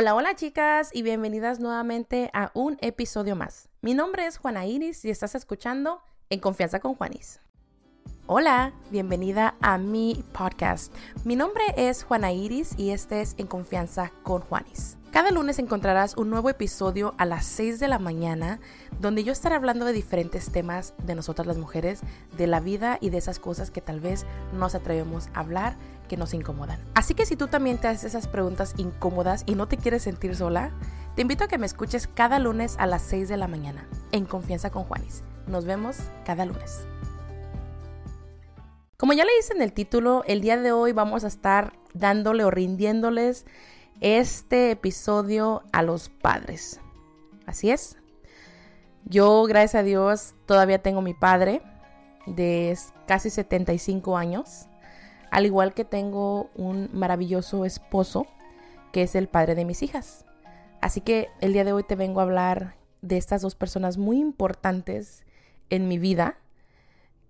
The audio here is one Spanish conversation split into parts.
Hola, hola chicas y bienvenidas nuevamente a un episodio más. Mi nombre es Juana Iris y estás escuchando En Confianza con Juanis. Hola, bienvenida a mi podcast. Mi nombre es Juana Iris y este es En Confianza con Juanis. Cada lunes encontrarás un nuevo episodio a las 6 de la mañana donde yo estaré hablando de diferentes temas de nosotras las mujeres, de la vida y de esas cosas que tal vez no nos atrevemos a hablar que nos incomodan. Así que si tú también te haces esas preguntas incómodas y no te quieres sentir sola, te invito a que me escuches cada lunes a las 6 de la mañana en Confianza con Juanis. Nos vemos cada lunes. Como ya le hice en el título, el día de hoy vamos a estar dándole o rindiéndoles este episodio a los padres. Así es. Yo, gracias a Dios, todavía tengo mi padre de casi 75 años. Al igual que tengo un maravilloso esposo que es el padre de mis hijas. Así que el día de hoy te vengo a hablar de estas dos personas muy importantes en mi vida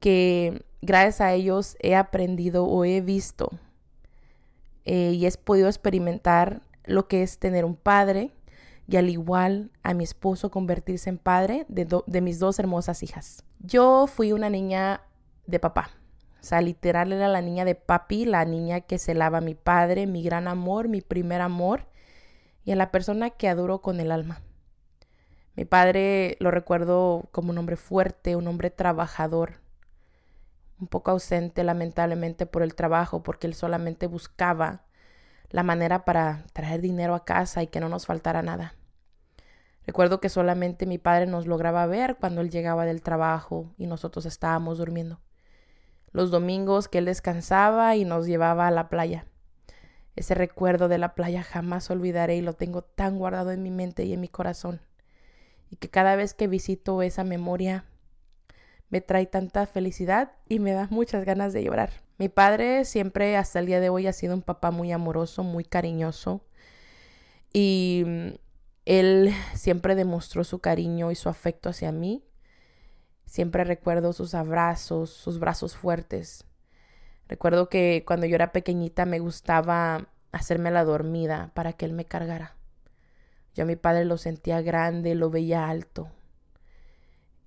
que gracias a ellos he aprendido o he visto eh, y he podido experimentar lo que es tener un padre y al igual a mi esposo convertirse en padre de, mis dos hermosas hijas. Yo fui una niña de papá. O sea, literal era la niña de papi, la niña que se lava mi padre, mi gran amor, mi primer amor y a la persona que adoro con el alma. Mi padre lo recuerdo como un hombre fuerte, un hombre trabajador, un poco ausente lamentablemente por el trabajo, porque él solamente buscaba la manera para traer dinero a casa y que no nos faltara nada. Recuerdo que solamente mi padre nos lograba ver cuando él llegaba del trabajo y nosotros estábamos durmiendo los domingos que él descansaba y nos llevaba a la playa. Ese recuerdo de la playa jamás olvidaré y lo tengo tan guardado en mi mente y en mi corazón. Y que cada vez que visito esa memoria me trae tanta felicidad y me da muchas ganas de llorar. Mi padre siempre hasta el día de hoy ha sido un papá muy amoroso, muy cariñoso y mm, él siempre demostró su cariño y su afecto hacia mí Siempre recuerdo sus abrazos, sus brazos fuertes. Recuerdo que cuando yo era pequeñita me gustaba hacerme la dormida para que él me cargara. Yo a mi padre lo sentía grande, lo veía alto.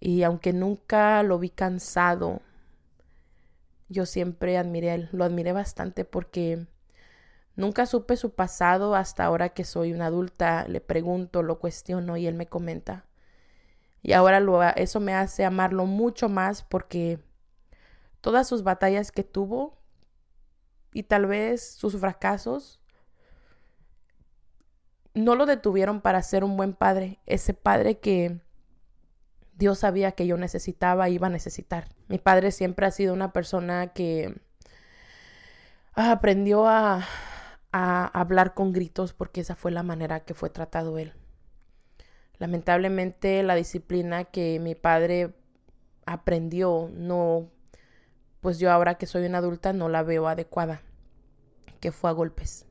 Y aunque nunca lo vi cansado, yo siempre admiré, lo admiré bastante porque nunca supe su pasado hasta ahora que soy una adulta, le pregunto, lo cuestiono y él me comenta. Y ahora lo, eso me hace amarlo mucho más porque todas sus batallas que tuvo y tal vez sus fracasos no lo detuvieron para ser un buen padre, ese padre que Dios sabía que yo necesitaba, iba a necesitar. Mi padre siempre ha sido una persona que aprendió a, a hablar con gritos porque esa fue la manera que fue tratado él. Lamentablemente la disciplina que mi padre aprendió no, pues yo ahora que soy una adulta no la veo adecuada, que fue a golpes.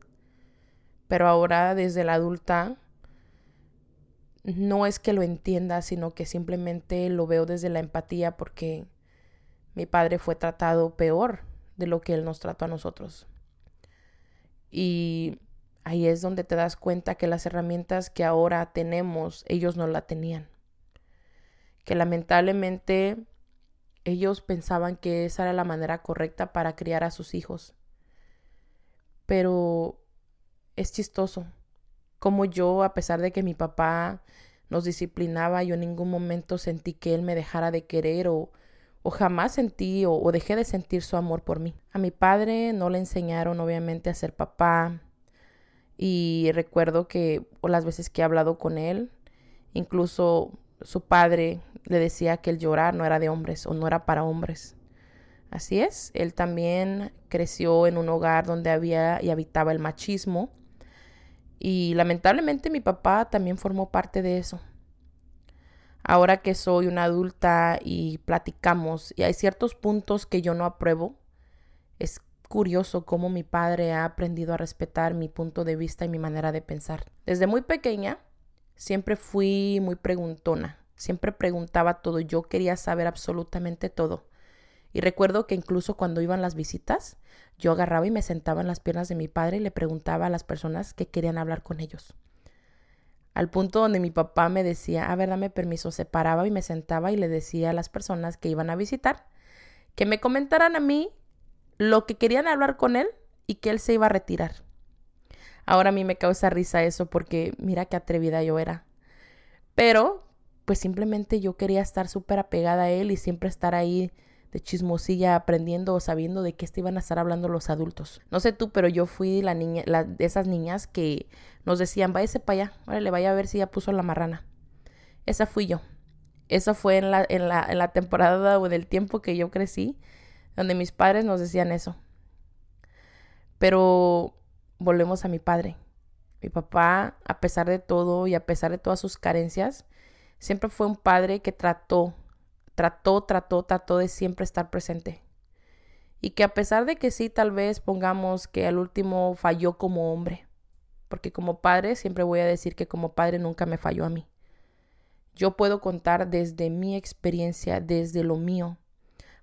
Pero ahora desde la adulta no es que lo entienda, sino que simplemente lo veo desde la empatía porque mi padre fue tratado peor de lo que él nos trató a nosotros. Y ahí es donde te das cuenta que las herramientas que ahora tenemos, ellos no la tenían. Que lamentablemente ellos pensaban que esa era la manera correcta para criar a sus hijos. Pero es chistoso. Como yo, a pesar de que mi papá nos disciplinaba, yo en ningún momento sentí que él me dejara de querer o, o jamás sentí o, o dejé de sentir su amor por mí. A mi padre no le enseñaron obviamente a ser papá, y recuerdo que o las veces que he hablado con él, incluso su padre le decía que el llorar no era de hombres o no era para hombres. Así es, él también creció en un hogar donde había y habitaba el machismo y lamentablemente mi papá también formó parte de eso. Ahora que soy una adulta y platicamos y hay ciertos puntos que yo no apruebo, es curioso cómo mi padre ha aprendido a respetar mi punto de vista y mi manera de pensar. Desde muy pequeña siempre fui muy preguntona, siempre preguntaba todo, yo quería saber absolutamente todo. Y recuerdo que incluso cuando iban las visitas, yo agarraba y me sentaba en las piernas de mi padre y le preguntaba a las personas que querían hablar con ellos. al punto donde mi papá me decía, a ver, dame permiso, se paraba y me sentaba y le decía a las personas que iban a visitar que me comentaran a mí lo que querían hablar con él y que él se iba a retirar. Ahora a mí me causa risa eso porque mira qué atrevida yo era. Pero, pues simplemente yo quería estar súper apegada a él y siempre estar ahí de chismosilla aprendiendo o sabiendo de qué te iban a estar hablando los adultos. No sé tú, pero yo fui la niña, de esas niñas que nos decían, váyase para allá, órale, vaya a ver si ya puso la marrana. Esa fui yo. Eso fue en la, en la, en la temporada o del tiempo que yo crecí, donde mis padres nos decían eso. Pero volvemos a mi padre. Mi papá, a pesar de todo y a pesar de todas sus carencias, siempre fue un padre que trató, trató, trató, trató de siempre estar presente. Y que a pesar de que sí, tal vez pongamos que al último falló como hombre, porque como padre siempre voy a decir que como padre nunca me falló a mí. Yo puedo contar desde mi experiencia, desde lo mío,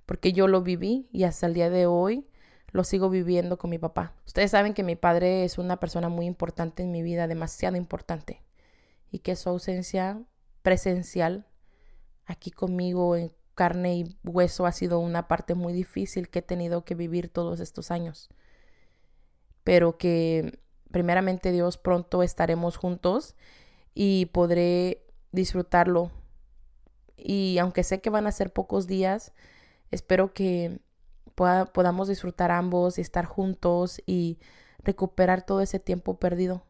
porque yo lo viví y hasta el día de hoy lo sigo viviendo con mi papá. Ustedes saben que mi padre es una persona muy importante en mi vida, demasiado importante, y que su ausencia presencial aquí conmigo en carne y hueso ha sido una parte muy difícil que he tenido que vivir todos estos años. Pero que primeramente Dios pronto estaremos juntos y podré disfrutarlo. Y aunque sé que van a ser pocos días, espero que podamos disfrutar ambos y estar juntos y recuperar todo ese tiempo perdido.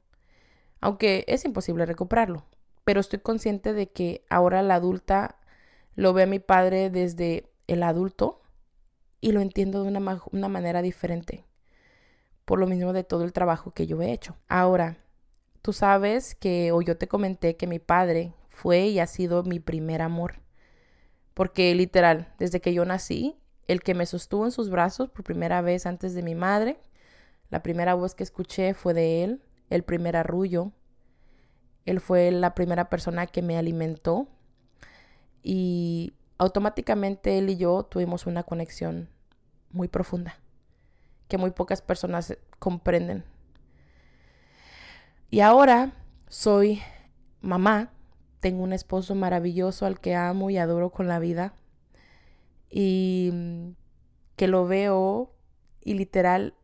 Aunque es imposible recuperarlo, pero estoy consciente de que ahora la adulta lo ve a mi padre desde el adulto y lo entiendo de una, una manera diferente, por lo mismo de todo el trabajo que yo he hecho. Ahora, tú sabes que, o yo te comenté que mi padre fue y ha sido mi primer amor, porque literal, desde que yo nací, el que me sostuvo en sus brazos por primera vez antes de mi madre. La primera voz que escuché fue de él, el primer arrullo. Él fue la primera persona que me alimentó y automáticamente él y yo tuvimos una conexión muy profunda que muy pocas personas comprenden. Y ahora soy mamá, tengo un esposo maravilloso al que amo y adoro con la vida y mm, que lo veo y literal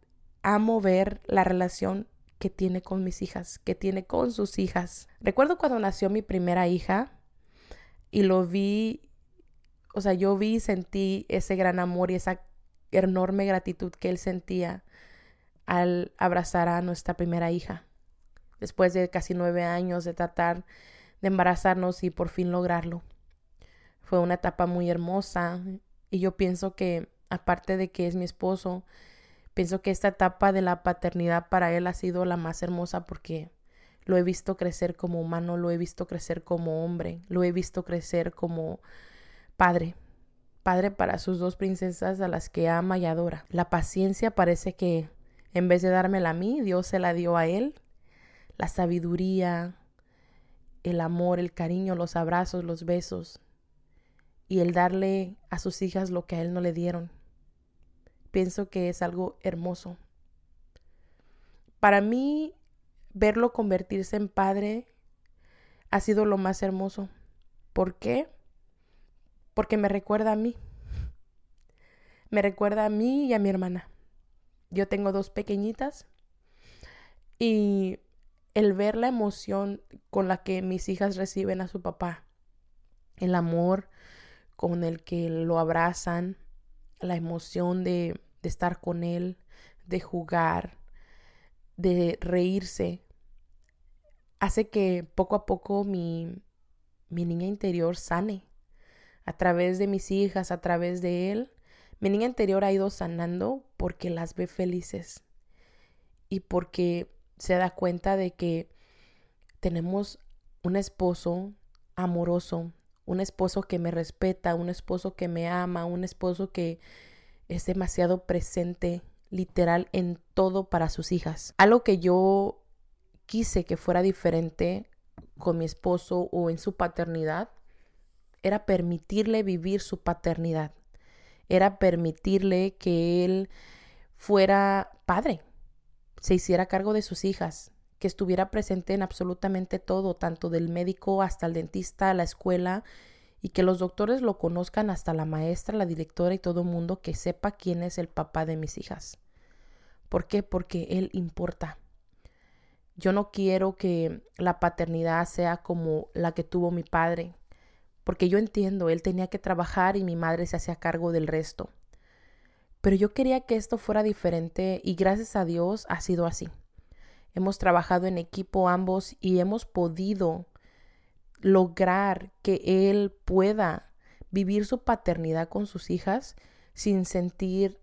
amo ver la relación que tiene con mis hijas, que tiene con sus hijas. Recuerdo cuando nació mi primera hija y lo vi, o sea, yo vi y sentí ese gran amor y esa enorme gratitud que él sentía al abrazar a nuestra primera hija. Después de casi nueve años de tratar de embarazarnos y por fin lograrlo. Fue una etapa muy hermosa y yo pienso que, aparte de que es mi esposo, pienso que esta etapa de la paternidad para él ha sido la más hermosa porque lo he visto crecer como humano, lo he visto crecer como hombre, lo he visto crecer como padre, padre para sus dos princesas a las que ama y adora. La paciencia parece que en vez de dármela a mí, Dios se la dio a él. La sabiduría, el amor, el cariño, los abrazos, los besos, y el darle a sus hijas lo que a él no le dieron. Pienso que es algo hermoso. Para mí, verlo convertirse en padre ha sido lo más hermoso. ¿Por qué? Porque me recuerda a mí. Me recuerda a mí y a mi hermana. Yo tengo dos pequeñitas y el ver la emoción con la que mis hijas reciben a su papá, el amor, con el que lo abrazan, la emoción de, de estar con él, de jugar, de reírse, hace que poco a poco mi, mi niña interior sane. A través de mis hijas, a través de él, mi niña interior ha ido sanando porque las ve felices y porque se da cuenta de que tenemos un esposo amoroso, un esposo que me respeta, un esposo que me ama, un esposo que es demasiado presente, literal, en todo para sus hijas. Algo que yo quise que fuera diferente con mi esposo o en su paternidad era permitirle vivir su paternidad, era permitirle que él fuera padre, se hiciera cargo de sus hijas, que estuviera presente en absolutamente todo, tanto del médico hasta el dentista, la escuela, y que los doctores lo conozcan hasta la maestra, la directora y todo el mundo que sepa quién es el papá de mis hijas. ¿Por qué? Porque él importa. Yo no quiero que la paternidad sea como la que tuvo mi padre, porque yo entiendo, él tenía que trabajar y mi madre se hacía cargo del resto. Pero yo quería que esto fuera diferente y gracias a Dios ha sido así. Hemos trabajado en equipo ambos y hemos podido lograr que él pueda vivir su paternidad con sus hijas sin sentir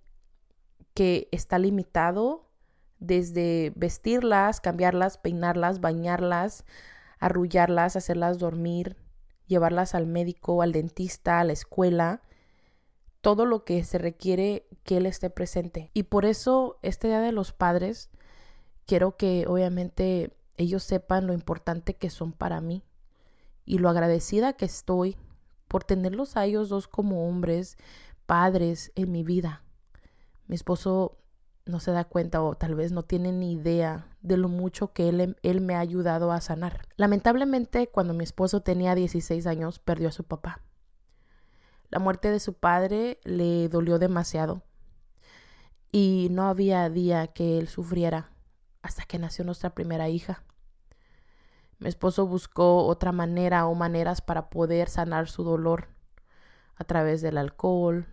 que está limitado desde vestirlas, cambiarlas, peinarlas, bañarlas, arrullarlas, hacerlas dormir, llevarlas al médico, al dentista, a la escuela, todo lo que se requiere que él esté presente. Y por eso este Día de los Padres, quiero que obviamente ellos sepan lo importante que son para mí y lo agradecida que estoy por tenerlos a ellos dos como hombres, padres en mi vida. Mi esposo no se da cuenta o tal vez no tiene ni idea de lo mucho que él, él, me ha ayudado a sanar. Lamentablemente, cuando mi esposo tenía 16 años, perdió a su papá. La muerte de su padre le dolió demasiado y no había día que él sufriera hasta que nació nuestra primera hija. Mi esposo buscó otra manera o maneras para poder sanar su dolor a través del alcohol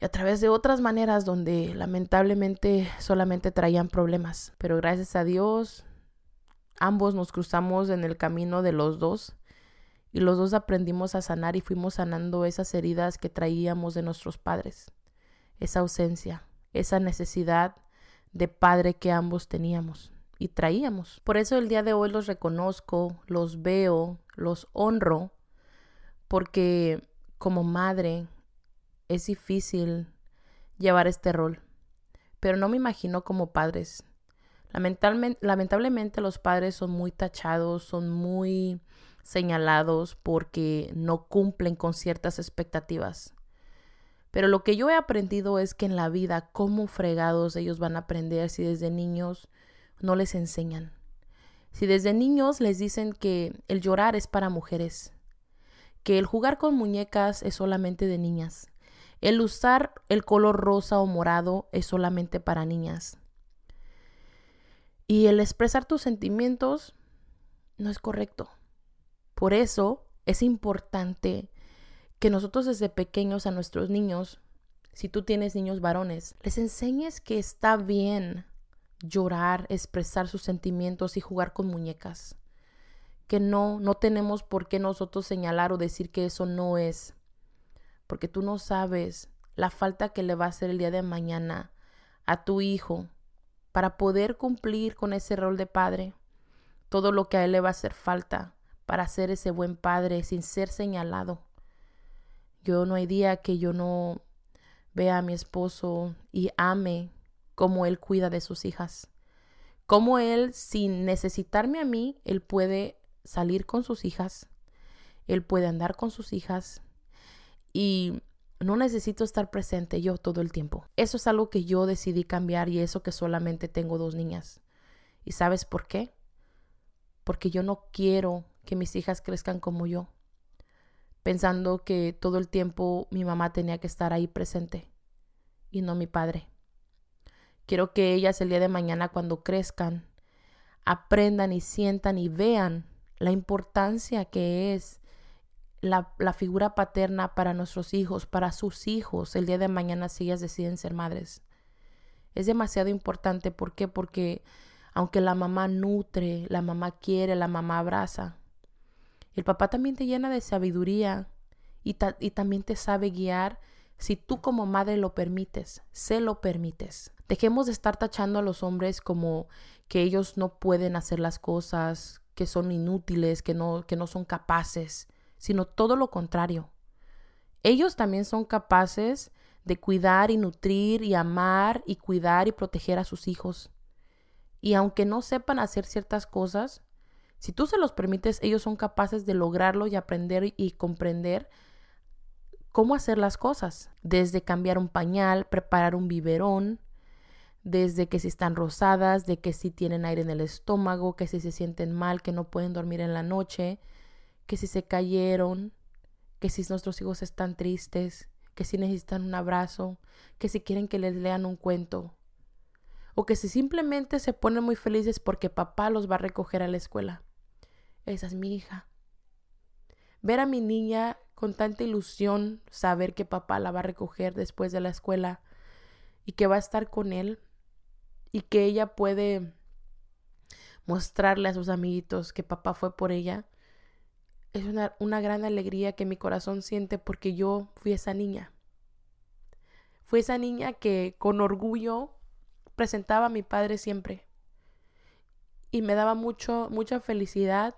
y a través de otras maneras donde lamentablemente solamente traían problemas. Pero gracias a Dios, ambos nos cruzamos en el camino de los dos y los dos aprendimos a sanar y fuimos sanando esas heridas que traíamos de nuestros padres, esa ausencia, esa necesidad de padre que ambos teníamos y traíamos. Por eso el día de hoy los reconozco, los veo, los honro, porque como madre es difícil llevar este rol, pero no me imagino como padres. Lamentablemente, los padres son muy tachados, son muy señalados porque no cumplen con ciertas expectativas. Pero lo que yo he aprendido es que en la vida, cómo fregados ellos van a aprender si desde niños no les enseñan. Si desde niños les dicen que el llorar es para mujeres, que el jugar con muñecas es solamente de niñas, el usar el color rosa o morado es solamente para niñas. Y el expresar tus sentimientos no es correcto. Por eso es importante que nosotros desde pequeños a nuestros niños, si tú tienes niños varones, les enseñes que está bien llorar, expresar sus sentimientos y jugar con muñecas. Que no, no tenemos por qué nosotros señalar o decir que eso no es. Porque tú no sabes la falta que le va a hacer el día de mañana a tu hijo para poder cumplir con ese rol de padre. Todo lo que a él le va a hacer falta para ser ese buen padre sin ser señalado. Yo no hay día que yo no vea a mi esposo y ame cómo él cuida de sus hijas. Cómo él, sin necesitarme a mí, él puede salir con sus hijas, él puede andar con sus hijas y no necesito estar presente yo todo el tiempo. Eso es algo que yo decidí cambiar y eso que solamente tengo dos niñas. ¿Y sabes por qué? Porque yo no quiero que mis hijas crezcan como yo, pensando que todo el tiempo mi mamá tenía que estar ahí presente y no mi padre. Quiero que ellas el día de mañana cuando crezcan aprendan y sientan y vean la importancia que es la, figura paterna para nuestros hijos, para sus hijos, el día de mañana si ellas deciden ser madres. Es demasiado importante. ¿Por qué? Porque aunque la mamá nutre, la mamá quiere, la mamá abraza, el papá también te llena de sabiduría y, y también te sabe guiar si tú como madre lo permites, se lo permites. Dejemos de estar tachando a los hombres como que ellos no pueden hacer las cosas, que son inútiles, que no, que no son capaces, sino todo lo contrario. Ellos también son capaces de cuidar y nutrir y amar y cuidar y proteger a sus hijos. Y aunque no sepan hacer ciertas cosas, si tú se los permites, ellos son capaces de lograrlo y aprender y comprender cómo hacer las cosas, desde cambiar un pañal, preparar un biberón, desde que si están rosadas, de que si tienen aire en el estómago, que si se sienten mal, que no pueden dormir en la noche, que si se cayeron, que si nuestros hijos están tristes, que si necesitan un abrazo, que si quieren que les lean un cuento, o que si simplemente se ponen muy felices porque papá los va a recoger a la escuela. Esa es mi hija. Ver a mi niña con tanta ilusión, saber que papá la va a recoger después de la escuela y que va a estar con él, y que ella puede mostrarle a sus amiguitos que papá fue por ella, es una, una gran alegría que mi corazón siente porque yo fui esa niña. Fui esa niña que con orgullo presentaba a mi padre siempre. Y me daba mucho, mucha felicidad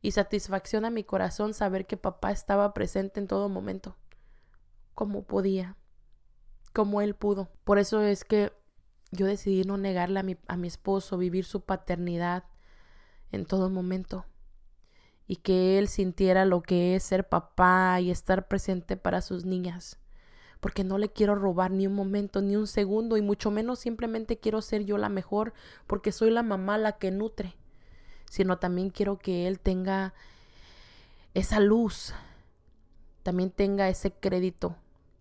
y satisfacción a mi corazón saber que papá estaba presente en todo momento, como podía, como él pudo. Por eso es que yo decidí no negarle a mi, a mi esposo, vivir su paternidad en todo momento y que él sintiera lo que es ser papá y estar presente para sus niñas. Porque no le quiero robar ni un momento, ni un segundo, y mucho menos simplemente quiero ser yo la mejor, porque soy la mamá la que nutre, sino también quiero que él tenga esa luz, también tenga ese crédito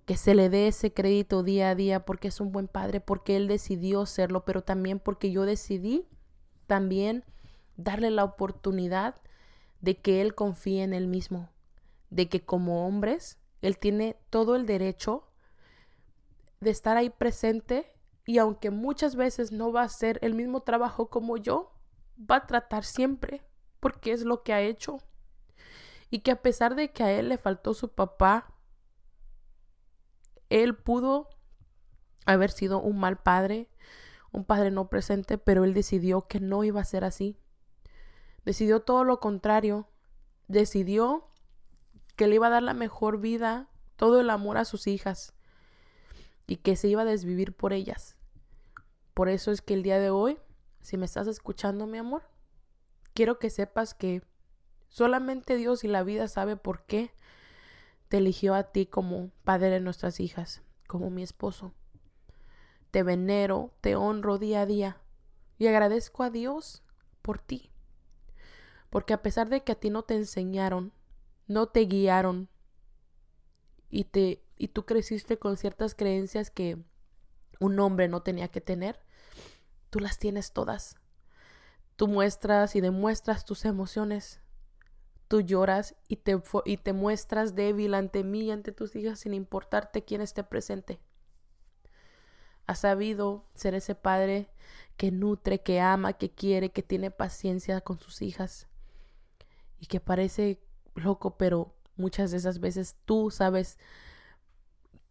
que se le dé ese crédito día a día porque es un buen padre, porque él decidió serlo, pero también porque yo decidí también darle la oportunidad de que él confíe en él mismo, de que como hombres él tiene todo el derecho de estar ahí presente y aunque muchas veces no va a hacer el mismo trabajo como yo, va a tratar siempre porque es lo que ha hecho. Y que a pesar de que a él le faltó su papá, él pudo haber sido un mal padre, un padre no presente, pero él decidió que no iba a ser así. Decidió todo lo contrario. Decidió que le iba a dar la mejor vida, todo el amor a sus hijas y que se iba a desvivir por ellas. Por eso es que el día de hoy, si me estás escuchando, mi amor, quiero que sepas que solamente Dios y la vida sabe por qué te eligió a ti como padre de nuestras hijas, como mi esposo. Te venero, te honro día a día y agradezco a Dios por ti. Porque a pesar de que a ti no te enseñaron, no te guiaron y te y tú creciste con ciertas creencias que un hombre no tenía que tener, tú las tienes todas. Tú muestras y demuestras tus emociones, tú lloras y te, y te muestras débil ante mí y ante tus hijas sin importarte quién esté presente. Has sabido ser ese padre que nutre, que ama, que quiere, que tiene paciencia con sus hijas y que parece loco, pero muchas de esas veces tú sabes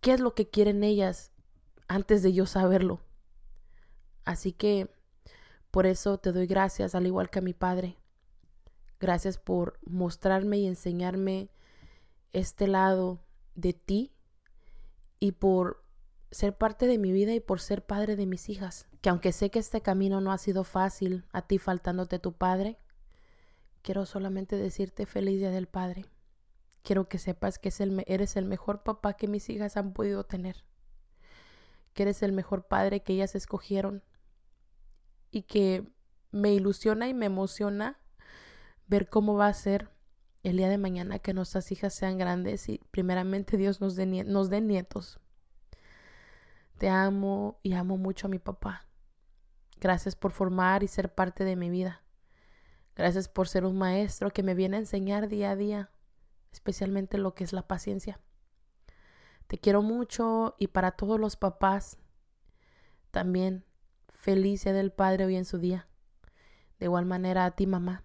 qué es lo que quieren ellas antes de yo saberlo. Así que por eso te doy gracias, al igual que a mi padre, Gracias por mostrarme y enseñarme este lado de ti y por ser parte de mi vida y por ser padre de mis hijas. Que aunque sé que este camino no ha sido fácil, a ti faltándote tu padre, quiero solamente decirte feliz día del padre. Quiero que sepas que eres el mejor papá que mis hijas han podido tener. Que eres el mejor padre que ellas escogieron. Y que me ilusiona y me emociona ver cómo va a ser el día de mañana que nuestras hijas sean grandes y primeramente Dios nos dé, nos dé nietos. Te amo y amo mucho a mi papá. Gracias por formar y ser parte de mi vida. Gracias por ser un maestro que me viene a enseñar día a día, especialmente lo que es la paciencia. Te quiero mucho y para todos los papás también feliz sea del Padre hoy en su día. De igual manera a ti mamá.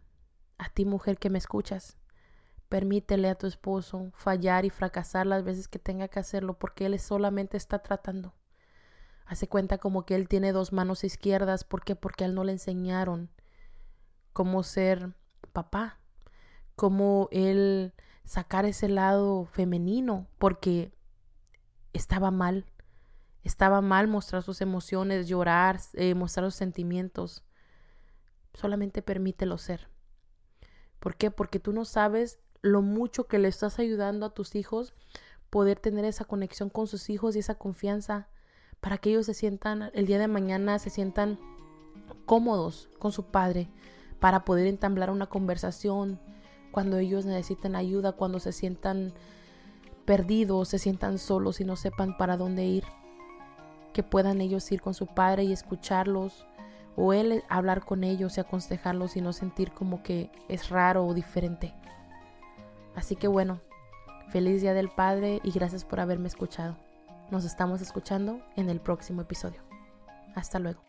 A ti mujer que me escuchas, permítele a tu esposo fallar y fracasar las veces que tenga que hacerlo porque él solamente está tratando. Hace cuenta como que él tiene dos manos izquierdas. ¿Por qué? Porque a él no le enseñaron cómo ser papá, cómo él sacar ese lado femenino, porque estaba mal. Estaba mal mostrar sus emociones, llorar, eh, mostrar sus sentimientos. Solamente permítelo ser. ¿Por qué? Porque tú no sabes lo mucho que le estás ayudando a tus hijos poder tener esa conexión con sus hijos y esa confianza para que ellos se sientan el día de mañana, se sientan cómodos con su padre, para poder entablar una conversación cuando ellos necesitan ayuda, cuando se sientan perdidos, se sientan solos y no sepan para dónde ir, que puedan ellos ir con su padre y escucharlos o él hablar con ellos y aconsejarlos y no sentir como que es raro o diferente. Así que bueno, feliz día del Padre y gracias por haberme escuchado. Nos estamos escuchando en el próximo episodio. Hasta luego.